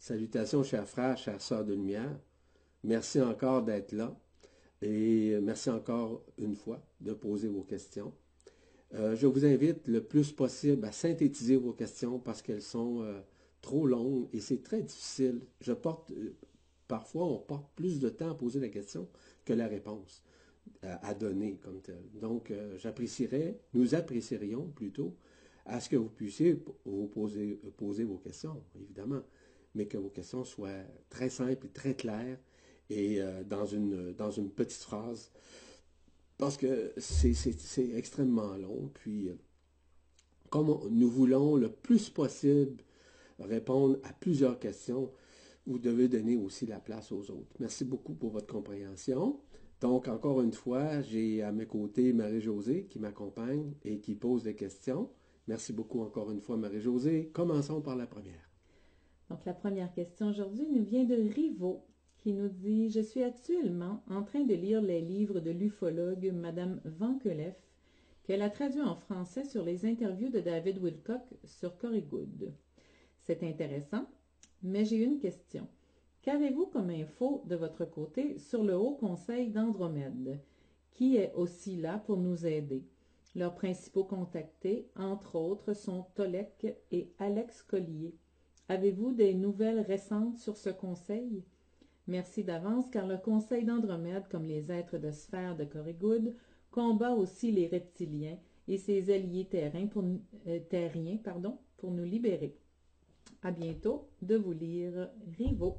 Salutations, chers frères, chères sœurs de lumière. Merci encore d'être là et merci encore une fois de poser vos questions. Euh, je vous invite le plus possible à synthétiser vos questions parce qu'elles sont euh, trop longues et c'est très difficile. Euh, parfois, on porte plus de temps à poser la question que la réponse à, donner comme telle. Donc, j'apprécierais, nous apprécierions plutôt à ce que vous puissiez vous poser, poser vos questions, évidemment, mais que vos questions soient très simples et très claires et dans, une, dans une petite phrase parce que c'est extrêmement long. Puis, euh, comme nous voulons le plus possible répondre à plusieurs questions, vous devez donner aussi la place aux autres. Merci beaucoup pour votre compréhension. Donc, encore une fois, j'ai à mes côtés Marie-Josée qui m'accompagne et qui pose des questions. Merci beaucoup encore une fois, Marie-Josée. Commençons par la première. Donc, la première question aujourd'hui nous vient de Rivaux qui nous dit Je suis actuellement en train de lire les livres de l'ufologue Madame Van qu'elle a traduit en français sur les interviews de David Wilcock sur Good. C'est intéressant, mais j'ai une question. Qu'avez-vous comme info de votre côté sur le Haut Conseil d'Andromède, qui est aussi là pour nous aider? Leurs principaux contactés, entre autres, sont Tolek et Alex Collier. Avez-vous des nouvelles récentes sur ce conseil? Merci d'avance car le Conseil d'Andromède, comme les êtres de sphère de Corrigoud, combat aussi les reptiliens et ses alliés euh, terriens pour nous libérer. À bientôt de vous lire Rivo.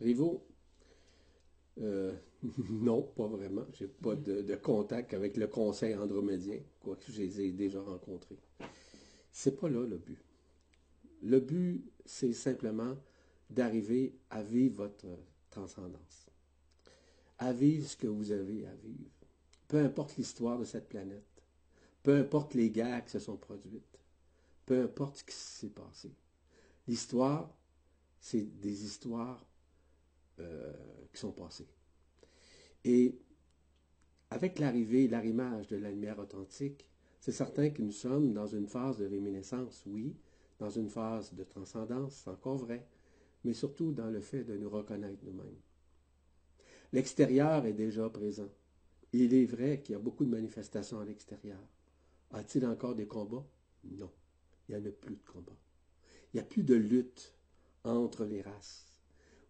Rivo, euh, non, pas vraiment. Je n'ai pas de, contact avec le Conseil andromédien, quoique je les ai déjà rencontrés. C'est pas là le but. Le but, c'est simplement d'arriver à vivre votre transcendance, à vivre ce que vous avez à vivre. Peu importe l'histoire de cette planète, peu importe les guerres qui se sont produites, peu importe ce qui s'est passé. L'histoire, c'est des histoires euh, qui sont passées. Et avec l'arrivée l'arrimage de la lumière authentique, c'est certain que nous sommes dans une phase de réminiscence, oui, dans une phase de transcendance, c'est encore vrai, mais surtout dans le fait de nous reconnaître nous-mêmes. L'extérieur est déjà présent. Il est vrai qu'il y a beaucoup de manifestations à l'extérieur. A-t-il encore des combats? Non. Il n'y en a plus de combats. Il n'y a plus de lutte entre les races.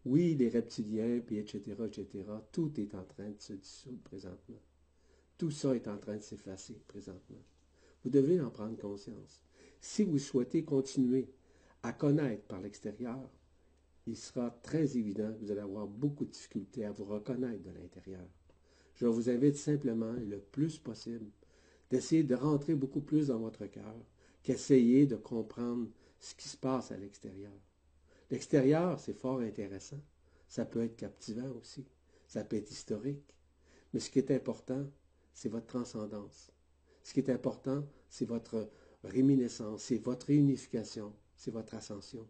Oui, les reptiliens, puis etc., etc., tout est en train de se dissoudre présentement. Tout ça est en train de s'effacer présentement. Vous devez en prendre conscience. Si vous souhaitez continuer à connaître par l'extérieur, il sera très évident que vous allez avoir beaucoup de difficultés à vous reconnaître de l'intérieur. Je vous invite simplement, le plus possible, d'essayer de rentrer beaucoup plus dans votre cœur qu'essayer de comprendre ce qui se passe à l'extérieur. L'extérieur, c'est fort intéressant. Ça peut être captivant aussi. Ça peut être historique. Mais ce qui est important, c'est votre transcendance. Ce qui est important, c'est votre réminiscence, c'est votre réunification, c'est votre ascension.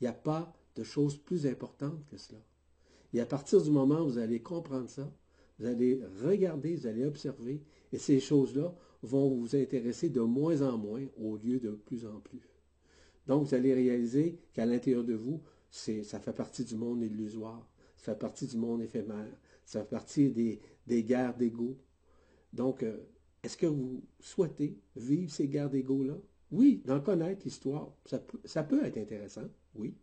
Il n'y a pas de choses plus importantes que cela. Et à partir du moment où vous allez comprendre ça, vous allez regarder, vous allez observer, et ces choses-là vont vous intéresser de moins en moins au lieu de plus en plus. Donc, vous allez réaliser qu'à l'intérieur de vous, ça fait partie du monde illusoire, ça fait partie du monde éphémère, ça fait partie des, guerres d'ego. Donc, euh, est-ce que vous souhaitez vivre ces guerres d'ego-là? Oui, d'en connaître l'histoire, ça peut être intéressant, oui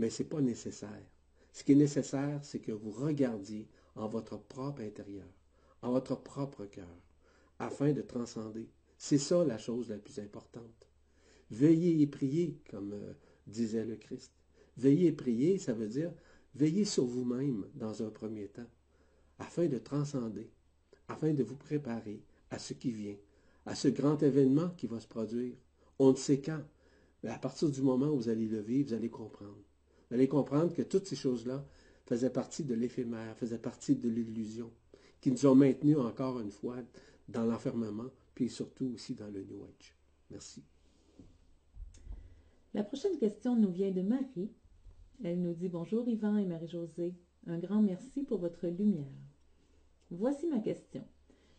mais ce n'est pas nécessaire. Ce qui est nécessaire, c'est que vous regardiez en votre propre intérieur, en votre propre cœur, afin de transcender. C'est ça la chose la plus importante. Veillez et priez, comme euh, disait le Christ. Veillez et priez, ça veut dire veillez sur vous-même dans un premier temps, afin de transcender, afin de vous préparer à ce qui vient, à ce grand événement qui va se produire. On ne sait quand, mais à partir du moment où vous allez le vivre, vous allez comprendre. Vous allez comprendre que toutes ces choses-là faisaient partie de l'éphémère, faisaient partie de l'illusion, qui nous ont maintenus encore une fois dans l'enfermement, puis surtout aussi dans le New Age. Merci. La prochaine question nous vient de Marie. Elle nous dit Bonjour Yvan et Marie-Josée. Un grand merci pour votre lumière. Voici ma question.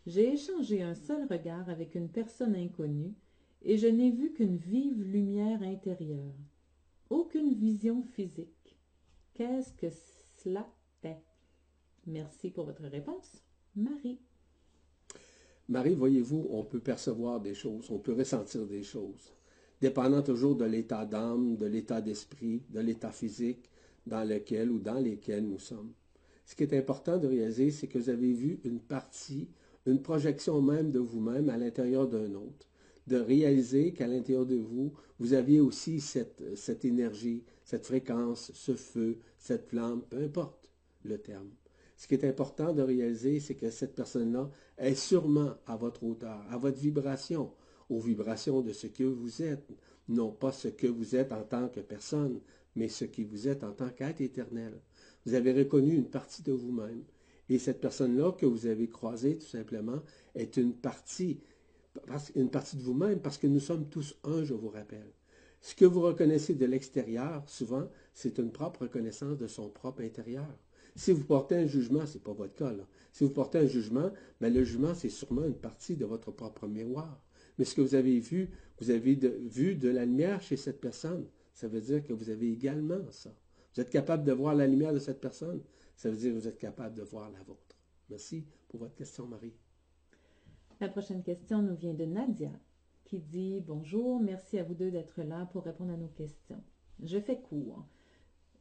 J'ai échangé un seul regard avec une personne inconnue et je n'ai vu qu'une vive lumière intérieure. aucune vision physique. Qu'est-ce que cela est? Merci pour votre réponse, Marie. Marie, voyez-vous, on peut percevoir des choses, on peut ressentir des choses, dépendant toujours de l'état d'âme, de l'état d'esprit, de l'état physique dans lequel ou dans lesquels nous sommes. Ce qui est important de réaliser, c'est que vous avez vu une partie, une projection même de vous-même à l'intérieur d'un autre. De réaliser qu'à l'intérieur de vous, vous aviez aussi cette, énergie, cette fréquence, ce feu, cette flamme, peu importe le terme. Ce qui est important de réaliser, c'est que cette personne-là est sûrement à votre hauteur, à votre vibration, aux vibrations de ce que vous êtes, non pas ce que vous êtes en tant que personne, mais ce qui vous êtes en tant qu'être éternel. Vous avez reconnu une partie de vous-même. Et cette personne-là que vous avez croisée, tout simplement, est une partie, une partie de vous-même, parce que nous sommes tous un, je vous rappelle. Ce que vous reconnaissez de l'extérieur, souvent, c'est une propre reconnaissance de son propre intérieur. Si vous portez un jugement, ce n'est pas votre cas, là. Si vous portez un jugement, ben, le jugement, c'est sûrement une partie de votre propre mémoire. Mais ce que vous avez vu, vous avez vu de la lumière chez cette personne. Ça veut dire que vous avez également ça. Vous êtes capable de voir la lumière de cette personne. Ça veut dire que vous êtes capable de voir la vôtre. Merci pour votre question, Marie. La prochaine question nous vient de Nadia, qui dit Bonjour, merci à vous deux d'être là pour répondre à nos questions. Je fais court.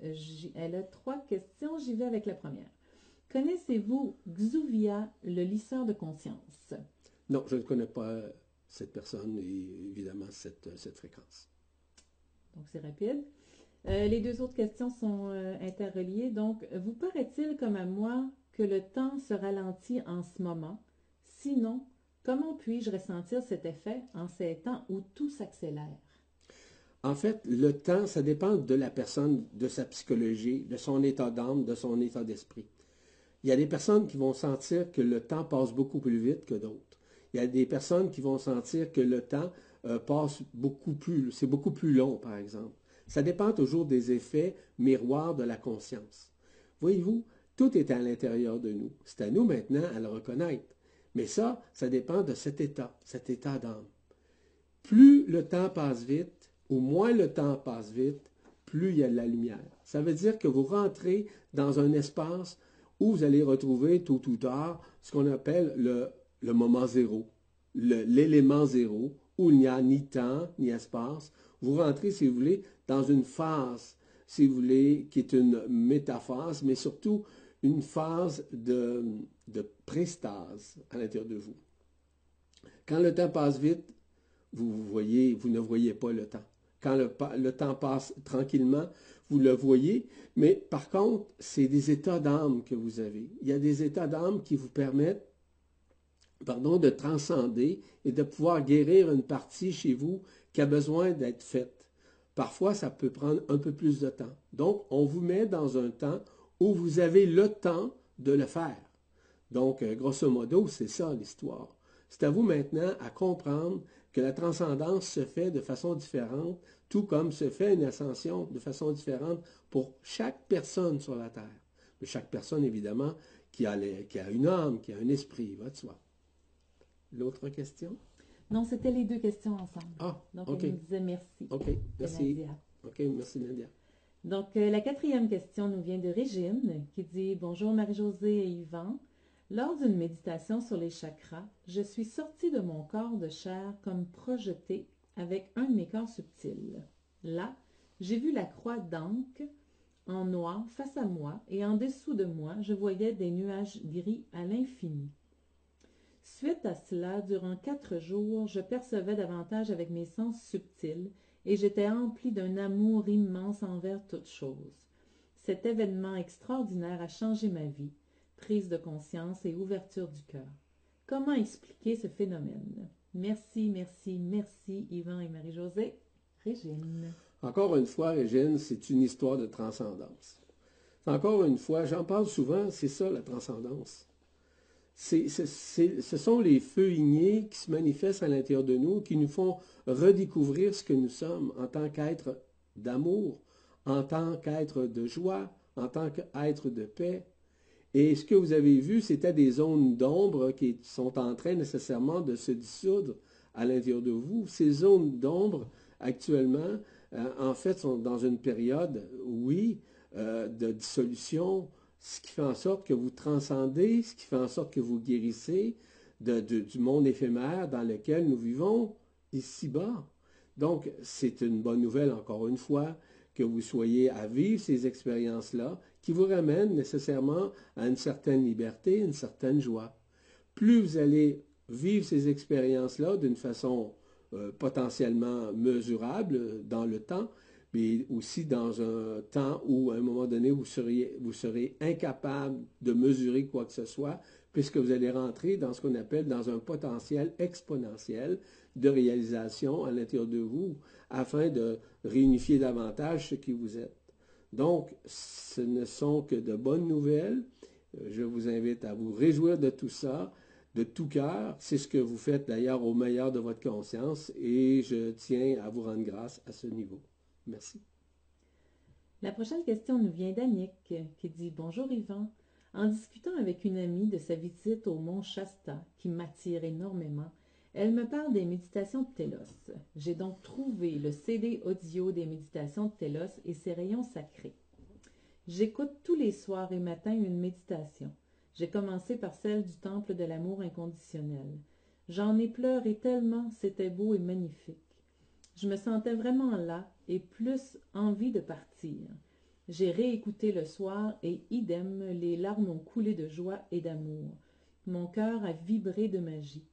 Elle a trois questions. J'y vais avec la première. Connaissez-vous Xuvia, le lisseur de conscience? Non, je ne connais pas cette personne et évidemment cette, cette fréquence. Donc, c'est rapide. Euh, les deux autres questions sont euh, interreliées. Donc, vous paraît-il comme à moi que le temps se ralentit en ce moment? Sinon, comment puis-je ressentir cet effet en ces temps où tout s'accélère? En fait, le temps, ça dépend de la personne, de sa psychologie, de son état d'âme, de son état d'esprit. Il y a des personnes qui vont sentir que le temps passe beaucoup plus vite que d'autres. Il y a des personnes qui vont sentir que le temps euh, passe beaucoup plus, c'est beaucoup plus long, par exemple. Ça dépend toujours des effets miroirs de la conscience. Voyez-vous, tout est à l'intérieur de nous. C'est à nous maintenant à le reconnaître. Mais ça, ça dépend de cet état, cet état d'âme. Plus le temps passe vite, ou moins le temps passe vite, plus il y a de la lumière. Ça veut dire que vous rentrez dans un espace où vous allez retrouver tôt ou tard ce qu'on appelle le, le moment zéro, l'élément zéro, où il n'y a ni temps ni espace. Vous rentrez, si vous voulez, dans une phase, si vous voulez, qui est une métaphase, mais surtout une phase de, de prestase à l'intérieur de vous. Quand le temps passe vite, vous, voyez, vous ne voyez pas le temps. Quand le, temps passe tranquillement, vous le voyez, mais par contre, c'est des états d'âme que vous avez. Il y a des états d'âme qui vous permettent pardon, de transcender et de pouvoir guérir une partie chez vous qui a besoin d'être faite. Parfois, ça peut prendre un peu plus de temps. Donc, on vous met dans un temps où vous avez le temps de le faire. Donc, euh, grosso modo, c'est ça l'histoire. C'est à vous maintenant à comprendre que la transcendance se fait de façon différente, tout comme se fait une ascension de façon différente pour chaque personne sur la Terre. Mais chaque personne, évidemment, qui a, qui a une âme, qui a un esprit, va de soi. L'autre question? Non, c'était les deux questions ensemble. Ah, Donc, OK. elle nous disait merci. OK, merci. Nadia. OK, merci Nadia. Donc, euh, la quatrième question nous vient de Régine qui dit Bonjour Marie-Josée et Yvan. Lors d'une méditation sur les chakras, je suis sortie de mon corps de chair comme projetée avec un de mes corps subtils. Là, j'ai vu la croix d'Ankh en noir face à moi et en dessous de moi, je voyais des nuages gris à l'infini. Suite à cela, durant quatre jours, je percevais davantage avec mes sens subtils et j'étais empli d'un amour immense envers toute chose. Cet événement extraordinaire a changé ma vie, prise de conscience et ouverture du cœur. Comment expliquer ce phénomène? Merci, merci, merci Yvan et Marie-Josée. Régine. Encore une fois, Régine, c'est une histoire de transcendance. Encore une fois, j'en parle souvent, c'est ça la transcendance. Ce sont les feux ignés qui se manifestent à l'intérieur de nous, qui nous font redécouvrir ce que nous sommes en tant qu'être d'amour, en tant qu'être de joie, en tant qu'être de paix. Et ce que vous avez vu, c'était des zones d'ombre qui sont en train nécessairement de se dissoudre à l'intérieur de vous. Ces zones d'ombre, actuellement, en fait, sont dans une période, oui, de dissolution, ce qui fait en sorte que vous transcendez, ce qui fait en sorte que vous guérissez du monde éphémère dans lequel nous vivons ici-bas. Donc, c'est une bonne nouvelle, encore une fois, que vous soyez à vivre ces expériences-là, qui vous ramènent nécessairement à une certaine liberté, une certaine joie. Plus vous allez vivre ces expériences-là d'une façon euh, potentiellement mesurable dans le temps, mais aussi dans un temps où, à un moment donné, vous, serez incapable de mesurer quoi que ce soit, puisque vous allez rentrer dans ce qu'on appelle dans un potentiel exponentiel de réalisation à l'intérieur de vous, afin de réunifier davantage ce qui vous êtes. Donc, ce ne sont que de bonnes nouvelles. Je vous invite à vous réjouir de tout ça, de tout cœur. C'est ce que vous faites d'ailleurs au meilleur de votre conscience et je tiens à vous rendre grâce à ce niveau. Merci. La prochaine question nous vient d'Annick qui dit Bonjour Yvan. En discutant avec une amie de sa visite au mont Shasta, qui m'attire énormément, elle me parle des méditations de Télos. J'ai donc trouvé le CD audio des méditations de Télos et ses rayons sacrés. J'écoute tous les soirs et matins une méditation. J'ai commencé par celle du temple de l'amour inconditionnel. J'en ai pleuré tellement, c'était beau et magnifique. Je me sentais vraiment là et plus envie de partir. J'ai réécouté le soir et idem, les larmes ont coulé de joie et d'amour. Mon cœur a vibré de magie.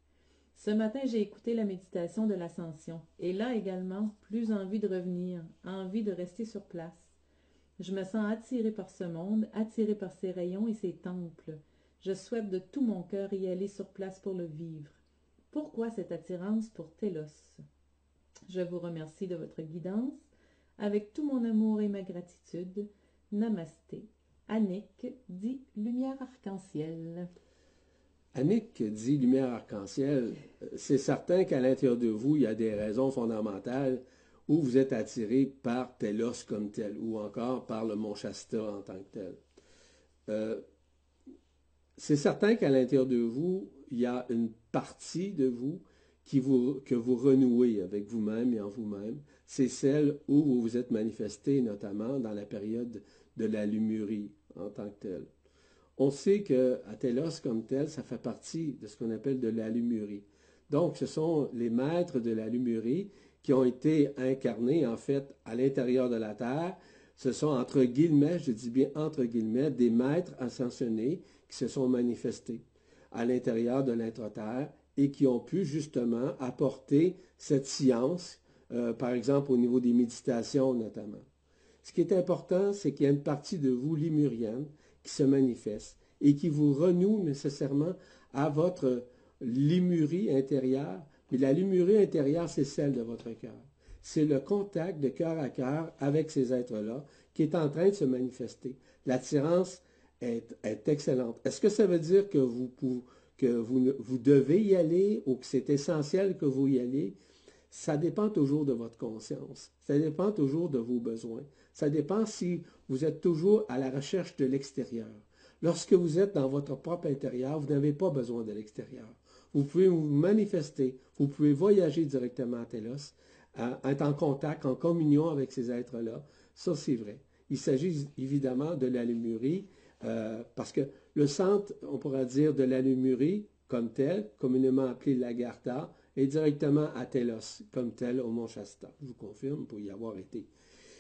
Ce matin, j'ai écouté la méditation de l'ascension, et là également, plus envie de revenir, envie de rester sur place. Je me sens attiré par ce monde, attiré par ses rayons et ses temples. Je souhaite de tout mon cœur y aller sur place pour le vivre. Pourquoi cette attirance pour Télos Je vous remercie de votre guidance avec tout mon amour et ma gratitude. Namasté. Annick dit Lumière arc-en-ciel. Annick dit Lumière arc-en-ciel. C'est certain qu'à l'intérieur de vous, il y a des raisons fondamentales où vous êtes attiré par tel os comme tel, ou encore par le Mont Shasta en tant que tel. Euh, c'est certain qu'à l'intérieur de vous, il y a une partie de vous que vous renouez avec vous-même et en vous-même, c'est celle où vous vous êtes manifesté, notamment dans la période de la lumurie en tant que telle. On sait que Télos comme tel, ça fait partie de ce qu'on appelle de la lumurie. Donc, ce sont les maîtres de la lumurie qui ont été incarnés, en fait, à l'intérieur de la Terre. Ce sont, entre guillemets, je dis bien entre guillemets, des maîtres ascensionnés qui se sont manifestés à l'intérieur de l'intra-terre et qui ont pu justement apporter cette science, euh, par exemple au niveau des méditations notamment. Ce qui est important, c'est qu'il y a une partie de vous limurienne qui se manifeste et qui vous renoue nécessairement à votre limurie intérieure. Mais la limurie intérieure, c'est celle de votre cœur. C'est le contact de cœur à cœur avec ces êtres-là qui est en train de se manifester. L'attirance est, est excellente. Est-ce que ça veut dire que vous, pouvez que vous, devez y aller ou que c'est essentiel que vous y allez, ça dépend toujours de votre conscience. Ça dépend toujours de vos besoins. Ça dépend si vous êtes toujours à la recherche de l'extérieur. Lorsque vous êtes dans votre propre intérieur, vous n'avez pas besoin de l'extérieur. Vous pouvez vous manifester, vous pouvez voyager directement à Télos, être en contact, en communion avec ces êtres-là. Ça, c'est vrai. Il s'agit évidemment de la lémurie, euh, parce que le centre, on pourra dire, de la Lumurie, comme tel, communément appelé l'Agartha, est directement à Telos, comme tel au Mont Shasta. Je vous confirme pour y avoir été.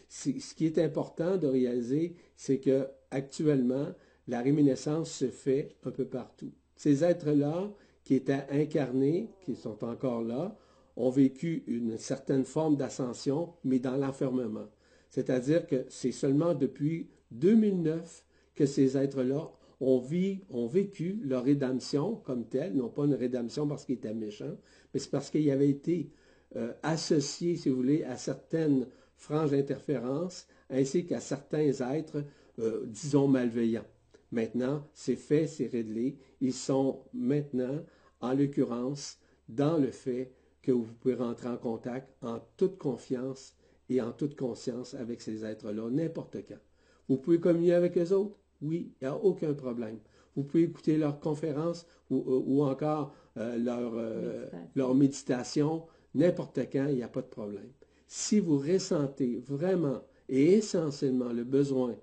Ce qui est important de réaliser, c'est que actuellement, la réminiscence se fait un peu partout. Ces êtres-là, qui étaient incarnés, qui sont encore là, ont vécu une certaine forme d'ascension, mais dans l'enfermement. C'est-à-dire que c'est seulement depuis 2009 que ces êtres-là ont, vécu leur rédemption comme telle, non pas une rédemption parce qu'ils étaient méchants, mais c'est parce qu'ils avaient été euh, associés, si vous voulez, à certaines franges d'interférence, ainsi qu'à certains êtres, euh, disons, malveillants. Maintenant, c'est fait, c'est réglé. Ils sont maintenant, en l'occurrence, dans le fait que vous pouvez rentrer en contact en toute confiance et en toute conscience avec ces êtres-là, n'importe quand. Vous pouvez communier avec eux autres, oui, il n'y a aucun problème. Vous pouvez écouter leurs conférences ou, euh, encore euh, leur, euh, méditation. leur méditation n'importe quand, il n'y a pas de problème. Si vous ressentez vraiment et essentiellement le besoin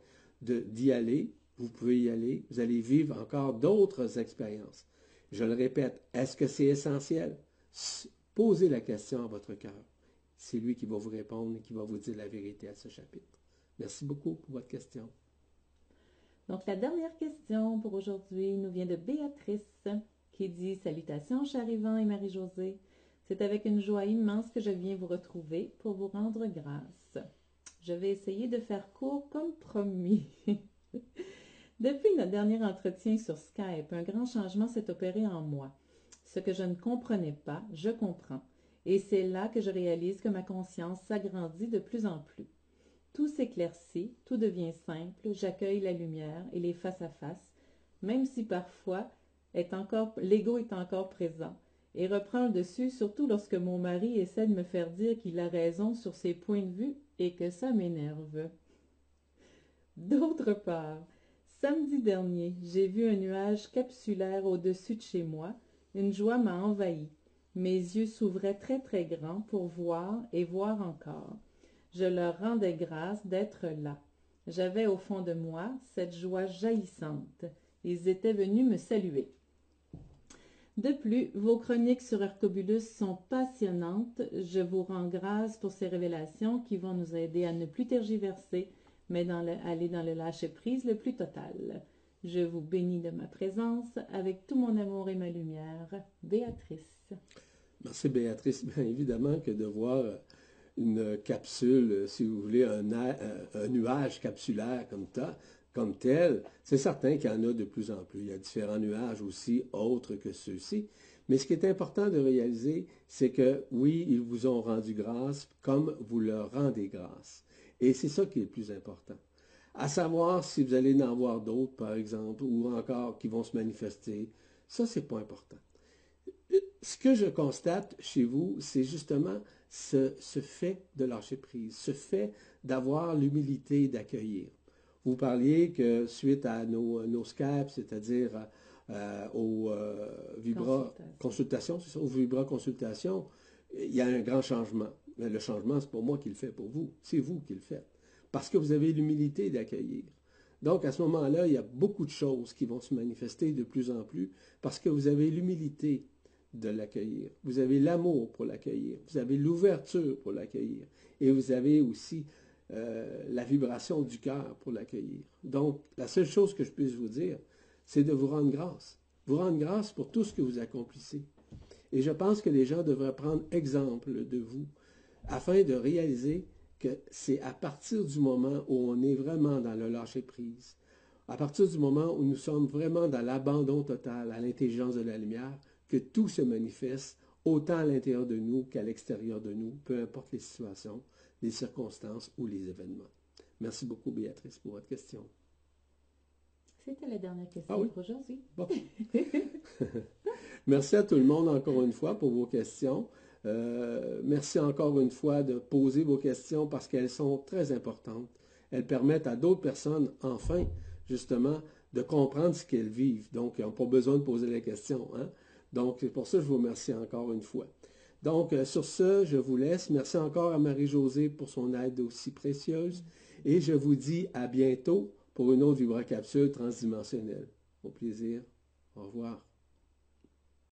d'y aller, vous pouvez y aller, vous allez vivre encore d'autres expériences. Je le répète, est-ce que c'est essentiel? Posez la question à votre cœur. C'est lui qui va vous répondre et qui va vous dire la vérité à ce chapitre. Merci beaucoup pour votre question. Donc, la dernière question pour aujourd'hui nous vient de Béatrice qui dit Salutations, cher Yvan et Marie-Josée. C'est avec une joie immense que je viens vous retrouver pour vous rendre grâce. Je vais essayer de faire court comme promis. Depuis notre dernier entretien sur Skype, un grand changement s'est opéré en moi. Ce que je ne comprenais pas, je comprends. Et c'est là que je réalise que ma conscience s'agrandit de plus en plus. Tout s'éclaircit, tout devient simple, j'accueille la lumière et les face à face, même si parfois l'ego est encore présent et reprend le dessus, surtout lorsque mon mari essaie de me faire dire qu'il a raison sur ses points de vue et que ça m'énerve. D'autre part, samedi dernier, j'ai vu un nuage capsulaire au-dessus de chez moi. Une joie m'a envahi. Mes yeux s'ouvraient très très grands pour voir et voir encore. Je leur rendais grâce d'être là. J'avais au fond de moi cette joie jaillissante. Ils étaient venus me saluer. De plus, vos chroniques sur Arcobulus sont passionnantes. Je vous rends grâce pour ces révélations qui vont nous aider à ne plus tergiverser, mais dans aller dans le lâcher-prise le plus total. Je vous bénis de ma présence avec tout mon amour et ma lumière. Béatrice. Merci Béatrice. Bien évidemment que de voir une capsule, si vous voulez, un, un nuage capsulaire comme ça, comme tel, c'est certain qu'il y en a de plus en plus. Il y a différents nuages aussi, autres que ceux-ci. Mais ce qui est important de réaliser, c'est que oui, ils vous ont rendu grâce comme vous leur rendez grâce. Et c'est ça qui est le plus important. À savoir si vous allez en voir d'autres, par exemple, ou encore qui vont se manifester, ça, c'est pas important. Ce que je constate chez vous, c'est justement ce, ce fait de lâcher prise, ce fait d'avoir l'humilité d'accueillir. Vous parliez que suite à nos, nos Skype, c'est-à-dire euh, aux euh, Vibra consultations, aux Vibra consultations, il y a un grand changement. Mais le changement, c'est pour moi qui le fait pour vous. C'est vous qui le faites. Parce que vous avez l'humilité d'accueillir. Donc, à ce moment-là, il y a beaucoup de choses qui vont se manifester de plus en plus parce que vous avez l'humilité de l'accueillir. Vous avez l'amour pour l'accueillir. Vous avez l'ouverture pour l'accueillir. Et vous avez aussi euh, la vibration du cœur pour l'accueillir. Donc, la seule chose que je puisse vous dire, c'est de vous rendre grâce. Vous rendre grâce pour tout ce que vous accomplissez. Et je pense que les gens devraient prendre exemple de vous afin de réaliser que c'est à partir du moment où on est vraiment dans le lâcher-prise, à partir du moment où nous sommes vraiment dans l'abandon total à l'intelligence de la lumière, que tout se manifeste autant à l'intérieur de nous qu'à l'extérieur de nous, peu importe les situations, les circonstances ou les événements. Merci beaucoup, Béatrice, pour votre question. C'était la dernière question ah pour aujourd'hui. merci à tout le monde encore une fois pour vos questions. Euh, merci encore une fois de poser vos questions parce qu'elles sont très importantes. Elles permettent à d'autres personnes, enfin, justement, de comprendre ce qu'elles vivent. Donc, ils n'ont pas besoin de poser les questions. Hein? Donc, pour ça, je vous remercie encore une fois. Donc, euh, sur ce, je vous laisse. Merci encore à Marie-Josée pour son aide aussi précieuse. Et je vous dis à bientôt pour une autre vibracapsule transdimensionnelle. Au plaisir. Au revoir.